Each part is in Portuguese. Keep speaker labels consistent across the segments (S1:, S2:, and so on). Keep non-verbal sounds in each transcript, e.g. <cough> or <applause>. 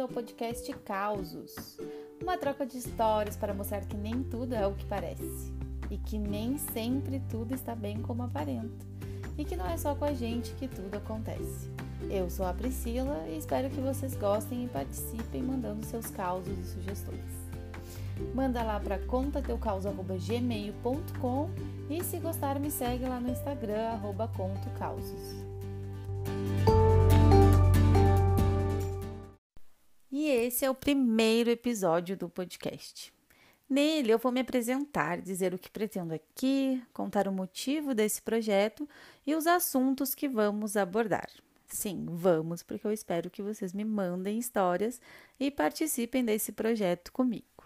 S1: ao podcast Causos, uma troca de histórias para mostrar que nem tudo é o que parece e que nem sempre tudo está bem como aparenta e que não é só com a gente que tudo acontece. Eu sou a Priscila e espero que vocês gostem e participem mandando seus causos e sugestões. Manda lá para contateucauso.gmail.com e se gostar me segue lá no Instagram, arroba contocausos. E esse é o primeiro episódio do podcast. Nele eu vou me apresentar, dizer o que pretendo aqui, contar o motivo desse projeto e os assuntos que vamos abordar. Sim, vamos, porque eu espero que vocês me mandem histórias e participem desse projeto comigo.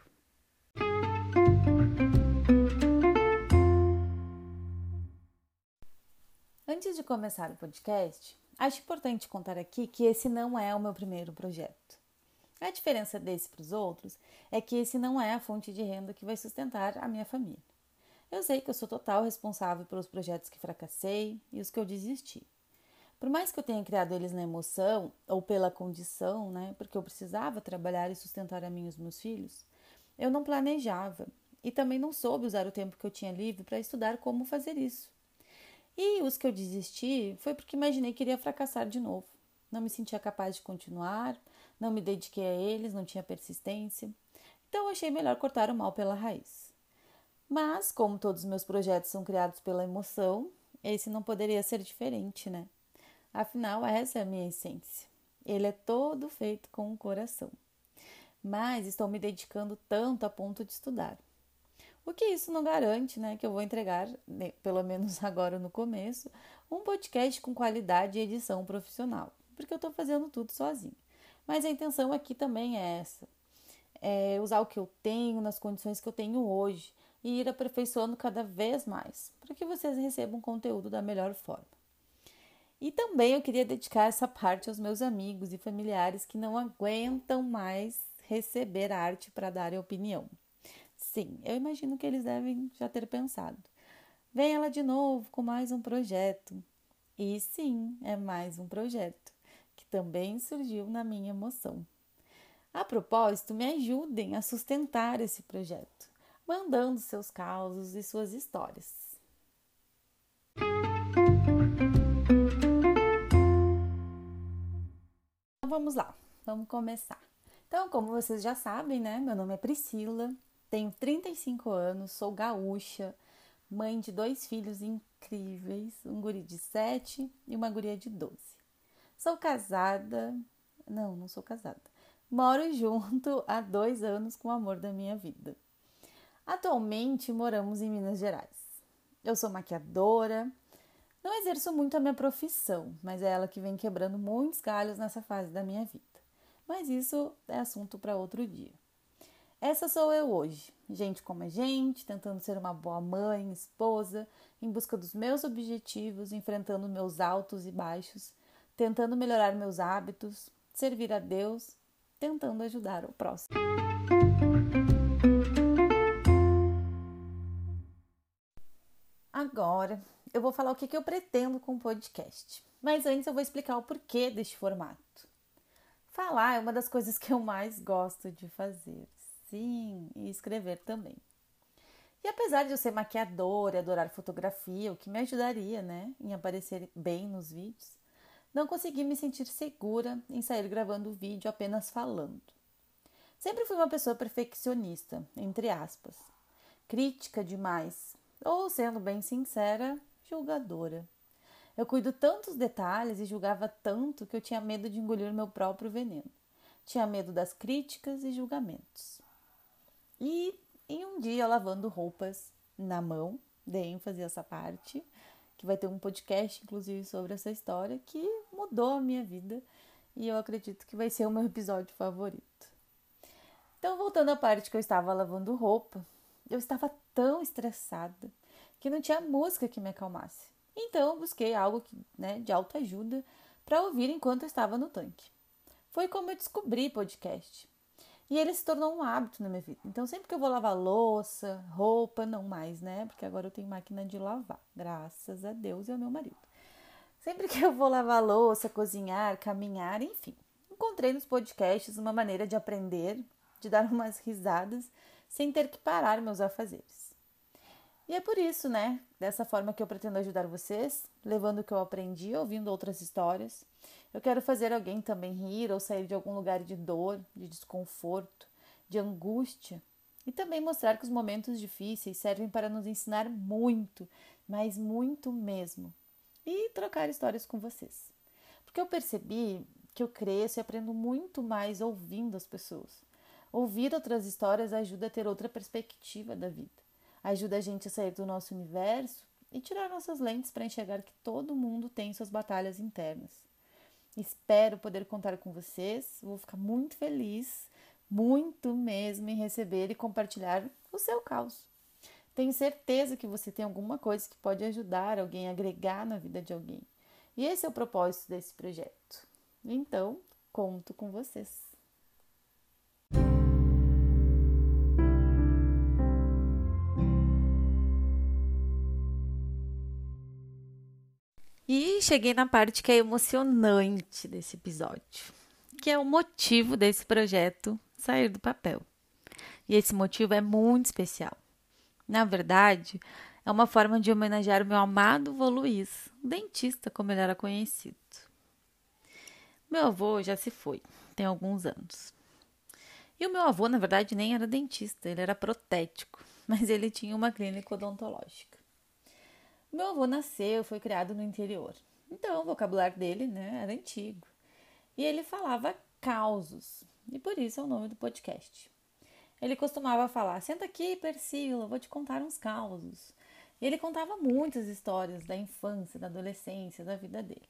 S1: Antes de começar o podcast, acho importante contar aqui que esse não é o meu primeiro projeto. A diferença desse para os outros é que esse não é a fonte de renda que vai sustentar a minha família. Eu sei que eu sou total responsável pelos projetos que fracassei e os que eu desisti. Por mais que eu tenha criado eles na emoção ou pela condição, né, porque eu precisava trabalhar e sustentar a mim e os meus filhos, eu não planejava e também não soube usar o tempo que eu tinha livre para estudar como fazer isso. E os que eu desisti foi porque imaginei que iria fracassar de novo. Não me sentia capaz de continuar não me dediquei a eles, não tinha persistência. Então achei melhor cortar o mal pela raiz. Mas, como todos os meus projetos são criados pela emoção, esse não poderia ser diferente, né? Afinal, essa é a minha essência. Ele é todo feito com o coração. Mas estou me dedicando tanto a ponto de estudar. O que isso não garante, né? Que eu vou entregar, né, pelo menos <laughs> agora no começo, um podcast com qualidade e edição profissional, porque eu estou fazendo tudo sozinho. Mas a intenção aqui também é essa: é usar o que eu tenho nas condições que eu tenho hoje e ir aperfeiçoando cada vez mais, para que vocês recebam conteúdo da melhor forma. E também eu queria dedicar essa parte aos meus amigos e familiares que não aguentam mais receber arte para dar opinião. Sim, eu imagino que eles devem já ter pensado. Vem ela de novo com mais um projeto. E sim, é mais um projeto também surgiu na minha emoção. A propósito, me ajudem a sustentar esse projeto, mandando seus causos e suas histórias. Então vamos lá, vamos começar. Então, como vocês já sabem, né? Meu nome é Priscila, tenho 35 anos, sou gaúcha, mãe de dois filhos incríveis, um guri de 7 e uma guria de 12. Sou casada. Não, não sou casada. Moro junto <laughs> há dois anos com o amor da minha vida. Atualmente moramos em Minas Gerais. Eu sou maquiadora. Não exerço muito a minha profissão, mas é ela que vem quebrando muitos galhos nessa fase da minha vida. Mas isso é assunto para outro dia. Essa sou eu hoje, gente como a gente, tentando ser uma boa mãe, esposa, em busca dos meus objetivos, enfrentando meus altos e baixos tentando melhorar meus hábitos, servir a Deus, tentando ajudar o próximo. Agora eu vou falar o que eu pretendo com o podcast, mas antes eu vou explicar o porquê deste formato. Falar é uma das coisas que eu mais gosto de fazer, sim, e escrever também. E apesar de eu ser maquiadora e adorar fotografia, o que me ajudaria, né, em aparecer bem nos vídeos, não consegui me sentir segura em sair gravando o vídeo apenas falando. Sempre fui uma pessoa perfeccionista, entre aspas, crítica demais, ou sendo bem sincera, julgadora. Eu cuido tantos detalhes e julgava tanto que eu tinha medo de engolir meu próprio veneno. Tinha medo das críticas e julgamentos. E em um dia, lavando roupas na mão, dei ênfase a essa parte, que vai ter um podcast, inclusive, sobre essa história que mudou a minha vida e eu acredito que vai ser o meu episódio favorito. Então, voltando à parte que eu estava lavando roupa, eu estava tão estressada que não tinha música que me acalmasse. Então, eu busquei algo que, né, de alta ajuda para ouvir enquanto eu estava no tanque. Foi como eu descobri podcast. E ele se tornou um hábito na minha vida. Então, sempre que eu vou lavar louça, roupa, não mais, né? Porque agora eu tenho máquina de lavar, graças a Deus e ao meu marido. Sempre que eu vou lavar louça, cozinhar, caminhar, enfim, encontrei nos podcasts uma maneira de aprender, de dar <laughs> umas risadas, sem ter que parar meus afazeres. E é por isso, né, dessa forma que eu pretendo ajudar vocês, levando o que eu aprendi, ouvindo outras histórias. Eu quero fazer alguém também rir ou sair de algum lugar de dor, de desconforto, de angústia. E também mostrar que os momentos difíceis servem para nos ensinar muito, mas muito mesmo. E trocar histórias com vocês. Porque eu percebi que eu cresço e aprendo muito mais ouvindo as pessoas. Ouvir outras histórias ajuda a ter outra perspectiva da vida. Ajuda a gente a sair do nosso universo e tirar nossas lentes para enxergar que todo mundo tem suas batalhas internas. Espero poder contar com vocês. Vou ficar muito feliz, muito mesmo, em receber e compartilhar o seu caos. Tenho certeza que você tem alguma coisa que pode ajudar alguém, agregar na vida de alguém. E esse é o propósito desse projeto. Então, conto com vocês. E cheguei na parte que é emocionante desse episódio, que é o motivo desse projeto sair do papel. E esse motivo é muito especial. Na verdade, é uma forma de homenagear o meu amado vô Luiz, dentista como ele era conhecido. Meu avô já se foi, tem alguns anos. E o meu avô, na verdade, nem era dentista, ele era protético, mas ele tinha uma clínica odontológica. Meu avô nasceu, foi criado no interior, então o vocabulário dele né, era antigo. E ele falava causos, e por isso é o nome do podcast. Ele costumava falar: Senta aqui, Persila, vou te contar uns causos. E ele contava muitas histórias da infância, da adolescência, da vida dele.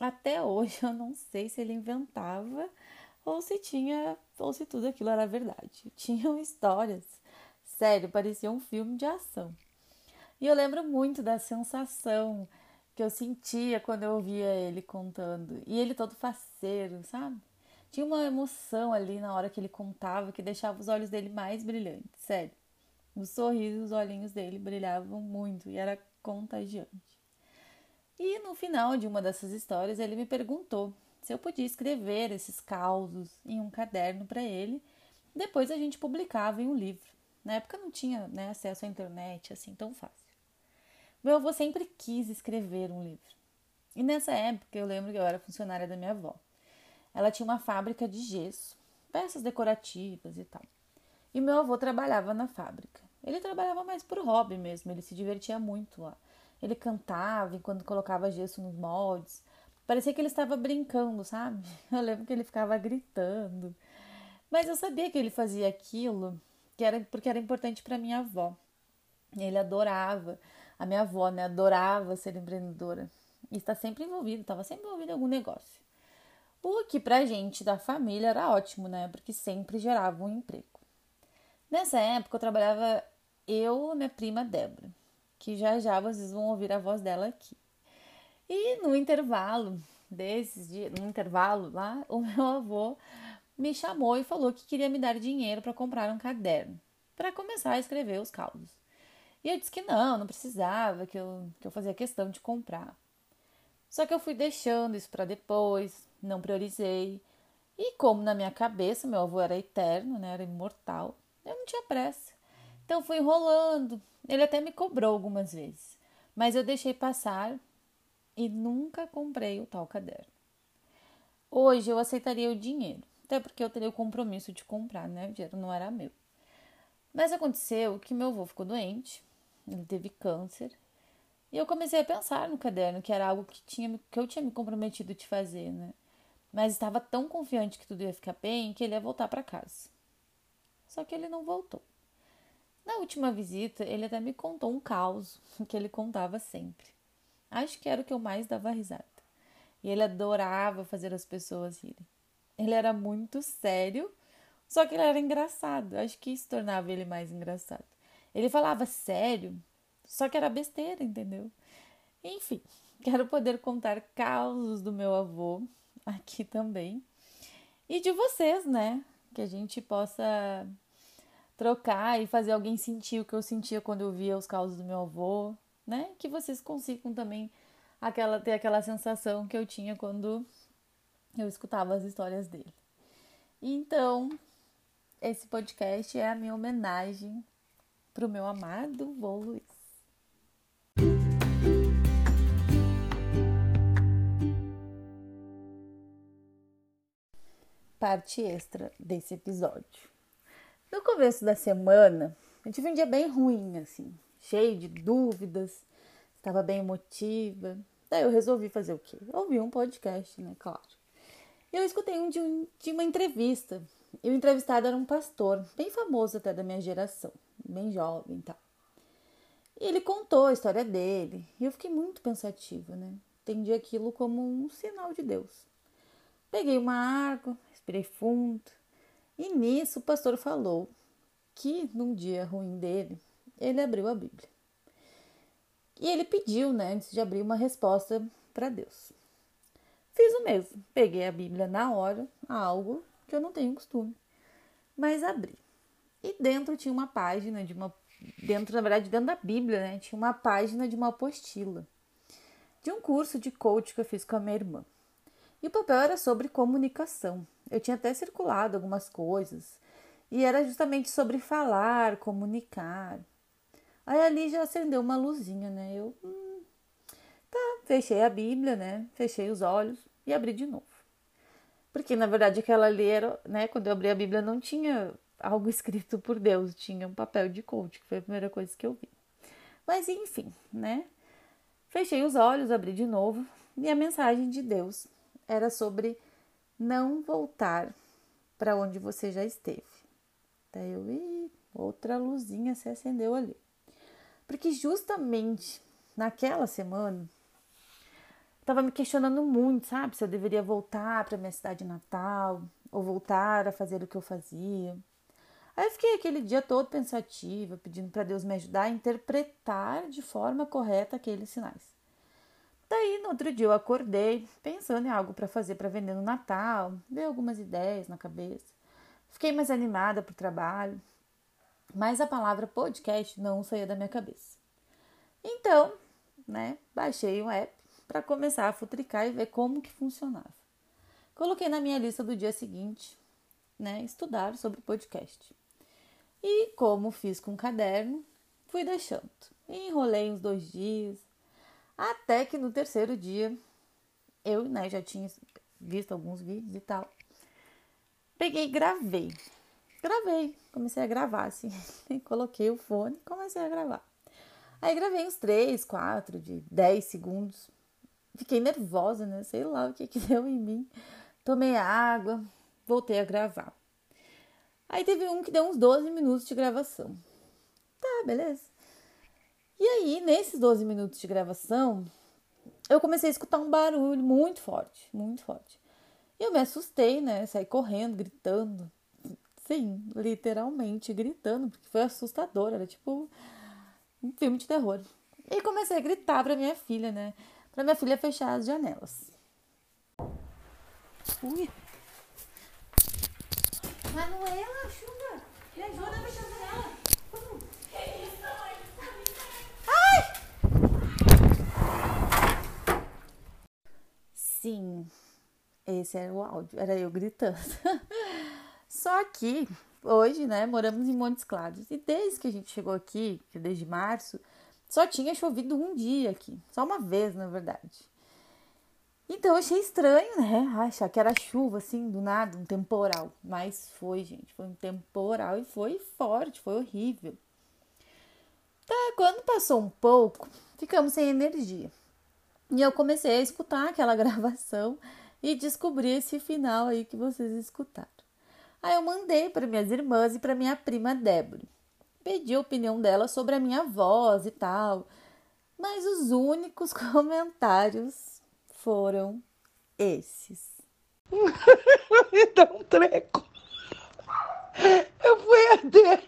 S1: Até hoje eu não sei se ele inventava ou se tinha, ou se tudo aquilo era verdade. Tinham histórias. Sério, parecia um filme de ação. E eu lembro muito da sensação que eu sentia quando eu ouvia ele contando. E ele todo faceiro, sabe? Tinha uma emoção ali na hora que ele contava que deixava os olhos dele mais brilhantes, sério. O sorriso, os olhinhos dele brilhavam muito e era contagiante. E no final de uma dessas histórias, ele me perguntou se eu podia escrever esses causos em um caderno para ele. Depois a gente publicava em um livro. Na época não tinha né, acesso à internet assim tão fácil. Meu avô sempre quis escrever um livro. E nessa época eu lembro que eu era funcionária da minha avó. Ela tinha uma fábrica de gesso, peças decorativas e tal. E meu avô trabalhava na fábrica. Ele trabalhava mais por hobby mesmo, ele se divertia muito lá. Ele cantava enquanto colocava gesso nos moldes. Parecia que ele estava brincando, sabe? <laughs> Eu lembro que ele ficava gritando. Mas eu sabia que ele fazia aquilo que era porque era importante para minha avó. Ele adorava, a minha avó, né, adorava ser empreendedora. E está sempre envolvido, estava sempre envolvido em algum negócio. O que pra gente da família era ótimo, né? Porque sempre gerava um emprego. Nessa época eu trabalhava eu e minha prima Débora, que já já vocês vão ouvir a voz dela aqui. E no intervalo desses dias, no intervalo lá, <laughs> o meu avô me chamou e falou que queria me dar dinheiro para comprar um caderno, para começar a escrever os causos. E eu disse que não, não precisava, que eu, que eu fazia questão de comprar. Só que eu fui deixando isso para depois, não priorizei. E como na minha cabeça meu avô era eterno, né, era imortal, eu não tinha pressa. Então fui enrolando. Ele até me cobrou algumas vezes, mas eu deixei passar e nunca comprei o tal caderno. Hoje eu aceitaria o dinheiro, até porque eu teria o compromisso de comprar, né? O dinheiro não era meu. Mas aconteceu que meu avô ficou doente, ele teve câncer, e eu comecei a pensar no caderno, que era algo que, tinha, que eu tinha me comprometido de fazer, né? mas estava tão confiante que tudo ia ficar bem que ele ia voltar para casa. Só que ele não voltou. Na última visita, ele até me contou um caos <laughs> que ele contava sempre. Acho que era o que eu mais dava risada. E ele adorava fazer as pessoas rirem. Ele era muito sério, só que ele era engraçado. Acho que isso tornava ele mais engraçado. Ele falava sério, só que era besteira, entendeu? Enfim, <laughs> quero poder contar causos do meu avô aqui também. E de vocês, né? Que a gente possa trocar e fazer alguém sentir o que eu sentia quando eu via os causos do meu avô, né? Que vocês consigam também aquela ter aquela sensação que eu tinha quando eu escutava as histórias dele. Então, esse podcast é a minha homenagem para o meu amado vô Luiz. Parte extra desse episódio. No começo da semana, eu tive um dia bem ruim, assim, cheio de dúvidas, estava bem emotiva. Daí eu resolvi fazer o quê? Ouvir um podcast, né? Claro. Eu escutei um de, um de uma entrevista. E o entrevistado era um pastor, bem famoso até da minha geração, bem jovem e tal. E ele contou a história dele. E eu fiquei muito pensativa, né? Entendi aquilo como um sinal de Deus. Peguei uma água, respirei fundo. E nisso o pastor falou que num dia ruim dele, ele abriu a Bíblia. E ele pediu, né, antes de abrir, uma resposta para Deus. Fiz o mesmo. Peguei a Bíblia na hora, algo que eu não tenho costume, mas abri. E dentro tinha uma página de uma. Dentro, na verdade, dentro da Bíblia, né? Tinha uma página de uma apostila de um curso de coach que eu fiz com a minha irmã. E o papel era sobre comunicação. Eu tinha até circulado algumas coisas. E era justamente sobre falar, comunicar. Aí ali já acendeu uma luzinha, né? Eu hum, tá, fechei a Bíblia, né? Fechei os olhos e abri de novo. Porque na verdade aquela ali era, né? Quando eu abri a Bíblia não tinha algo escrito por Deus, tinha um papel de coach, que foi a primeira coisa que eu vi. Mas enfim, né? Fechei os olhos, abri de novo e a mensagem de Deus era sobre não voltar para onde você já esteve. Daí eu, ih, outra luzinha se acendeu ali. Porque justamente naquela semana estava me questionando muito, sabe? Se eu deveria voltar para minha cidade natal ou voltar a fazer o que eu fazia. Aí fiquei aquele dia todo pensativa, pedindo para Deus me ajudar a interpretar de forma correta aqueles sinais. Daí, no outro dia, eu acordei pensando em algo para fazer para vender no Natal, veio algumas ideias na cabeça. Fiquei mais animada para o trabalho, mas a palavra podcast não saía da minha cabeça. Então, né, baixei um app para começar a futricar e ver como que funcionava. Coloquei na minha lista do dia seguinte, né, estudar sobre podcast. E como fiz com um caderno, fui deixando. Enrolei uns dois dias, até que no terceiro dia, eu né, já tinha visto alguns vídeos e tal. Peguei e gravei gravei, comecei a gravar, assim. <laughs> Coloquei o fone e comecei a gravar. Aí gravei uns 3, 4, de 10 segundos. Fiquei nervosa, né? Sei lá o que que <laughs> deu em mim. Tomei água, voltei a gravar. Aí teve um que deu uns 12 minutos de gravação. Tá, beleza. E aí, nesses 12 minutos de gravação, eu comecei a escutar um barulho muito forte, muito forte. E eu me assustei, né? Saí correndo, gritando. Sim, literalmente gritando, porque foi assustador, era tipo um filme de terror. E comecei a gritar pra minha filha, né? Pra minha filha fechar as janelas. Ui! Manuela, chuva! Me ajuda a janela! Ai! Sim, esse era o áudio, era eu gritando. <laughs> Só que hoje, né, moramos em Montes Claros e desde que a gente chegou aqui, desde março, só tinha chovido um dia aqui, só uma vez, na verdade. Então eu achei estranho, né? Achar que era chuva, assim, do nada, um temporal. Mas foi, gente, foi um temporal e foi forte, foi horrível. Tá, quando passou um pouco, ficamos sem energia. E eu comecei a escutar aquela <laughs> gravação e descobri esse final aí que vocês escutaram. Aí eu mandei para minhas irmãs e para minha prima Débora. Pedi a opinião dela sobre a minha voz e tal. Mas os únicos <laughs> comentários foram esses. <laughs>
S2: Me dá um treco. Eu fui até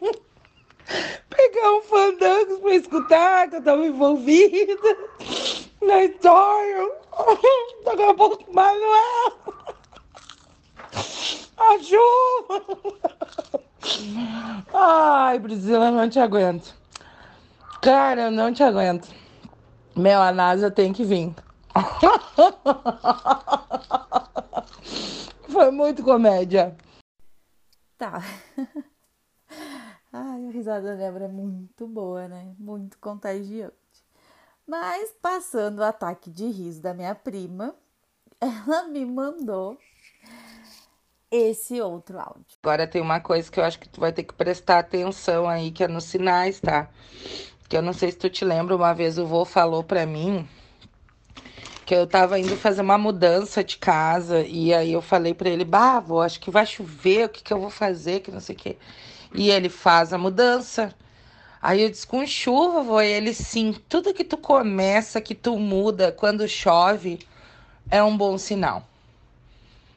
S2: pegar um fandango para escutar, que eu estava envolvida na história. Daqui a pouco, Manuel. Ajuda! Ai, Priscila, não te aguento. Cara, eu não te aguento. Meu, a NASA tem que vir. <laughs> Foi muito comédia.
S1: Tá. <laughs> Ai, a risada da Débora é muito boa, né? Muito contagiante. Mas passando o ataque de riso da minha prima, <laughs> ela me mandou esse outro áudio.
S2: Agora tem uma coisa que eu acho que tu vai ter que prestar atenção aí, que é nos sinais, tá? Que eu não sei se tu te lembra, uma vez o vô falou pra mim que eu tava indo fazer uma mudança de casa e aí eu falei para ele, bah, vô, acho que vai chover, o que que eu vou fazer, que não sei o quê. E ele faz a mudança. Aí eu disse, com chuva, vô, e ele sim, tudo que tu começa, que tu muda quando chove, é um bom sinal.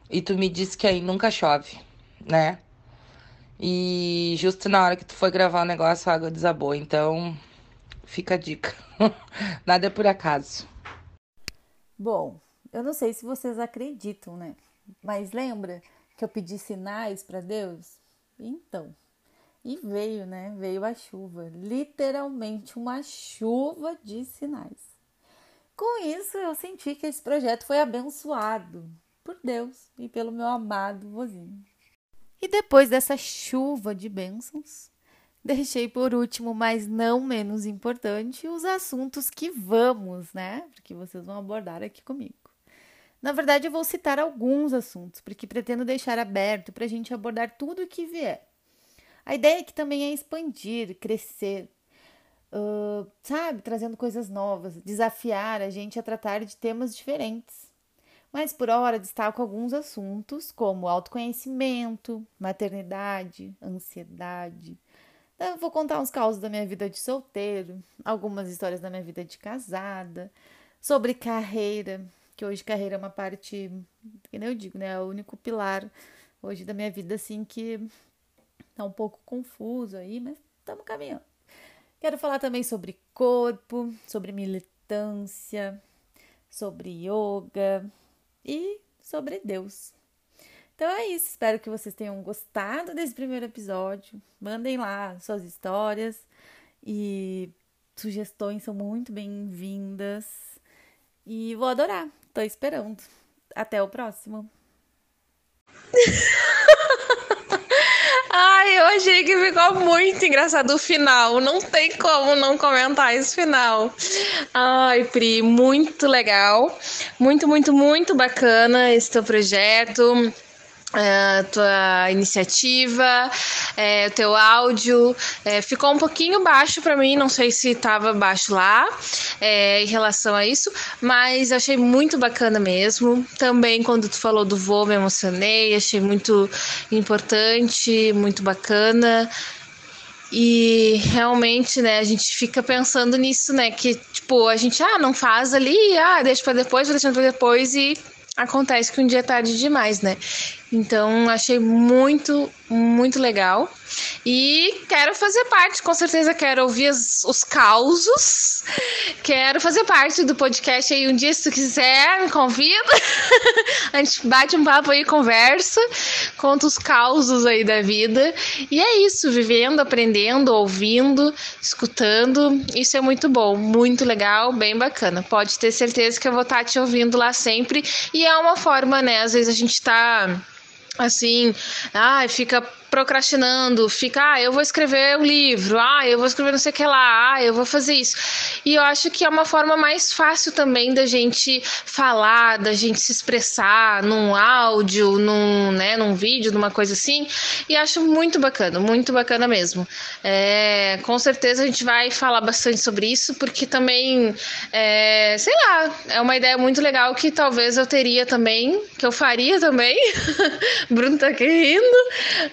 S2: E tu me disse que aí nunca chove, né? E justo na hora que tu foi gravar o negócio, a água desabou. Então, fica a dica. <laughs> Nada é por acaso.
S1: Bom, eu não sei se vocês acreditam, né? Mas lembra que eu pedi sinais para Deus? Então, e veio, né? Veio a chuva, literalmente uma chuva de sinais. Com isso, eu senti que esse projeto foi abençoado por Deus e pelo meu amado vozinho. E depois dessa chuva de bênçãos, deixei por último, mas não menos importante, os assuntos que vamos, né? Porque vocês vão abordar aqui comigo. Na verdade, eu vou citar alguns assuntos, porque pretendo deixar aberto para a gente abordar tudo o que vier. A ideia aqui também é expandir, crescer, uh, sabe? Trazendo coisas novas, desafiar a gente a tratar de temas diferentes. Mas por hora destaco alguns assuntos como autoconhecimento, maternidade, ansiedade. Eu vou contar uns causos da minha vida de solteiro, algumas histórias da minha vida de casada, sobre carreira, que hoje carreira é uma parte, que nem eu digo, né? É o único pilar hoje da minha vida, assim, que tá um pouco confuso aí, mas estamos caminhando. Quero falar também sobre corpo, sobre militância, sobre yoga e sobre Deus. Então é isso, espero que vocês tenham gostado desse primeiro episódio. Mandem lá suas histórias e sugestões são muito bem-vindas. E vou adorar, tô esperando. Até o próximo. <laughs>
S3: Ai, eu achei que ficou muito engraçado o final. Não tem como não comentar esse final. Ai, Pri, muito legal. Muito, muito, muito bacana esse teu projeto a tua iniciativa, é, o teu áudio. É, ficou um pouquinho baixo para mim, não sei se estava baixo lá é, em relação a isso, mas achei muito bacana mesmo. Também quando tu falou do voo, me emocionei, achei muito importante, muito bacana. E realmente, né, a gente fica pensando nisso, né, que tipo, a gente ah, não faz ali, ah, deixa para depois, vou deixando para depois e acontece que um dia é tarde demais, né? Então, achei muito, muito legal. E quero fazer parte, com certeza quero ouvir os, os causos. Quero fazer parte do podcast aí um dia, se tu quiser, me convida. <laughs> A gente bate um papo aí, conversa, conta os causos aí da vida. E é isso, vivendo, aprendendo, ouvindo, escutando. Isso é muito bom, muito legal, bem bacana. Pode ter certeza que eu vou estar te ouvindo lá sempre. E é uma forma, né? Às vezes a gente tá assim, ai, fica procrastinando, fica, ah, eu vou escrever um livro, ah, eu vou escrever não sei o que lá, ah, eu vou fazer isso. E eu acho que é uma forma mais fácil também da gente falar, da gente se expressar num áudio, num, né, num vídeo, numa coisa assim. E acho muito bacana, muito bacana mesmo. É, com certeza a gente vai falar bastante sobre isso, porque também, é, sei lá, é uma ideia muito legal que talvez eu teria também, que eu faria também. <laughs> Bruno tá aqui rindo,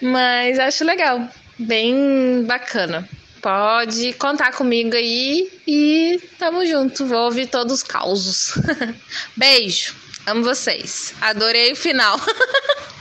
S3: mas mas acho legal, bem bacana. Pode contar comigo aí e tamo junto. Vou ouvir todos os causos. <laughs> Beijo, amo vocês. Adorei o final. <laughs>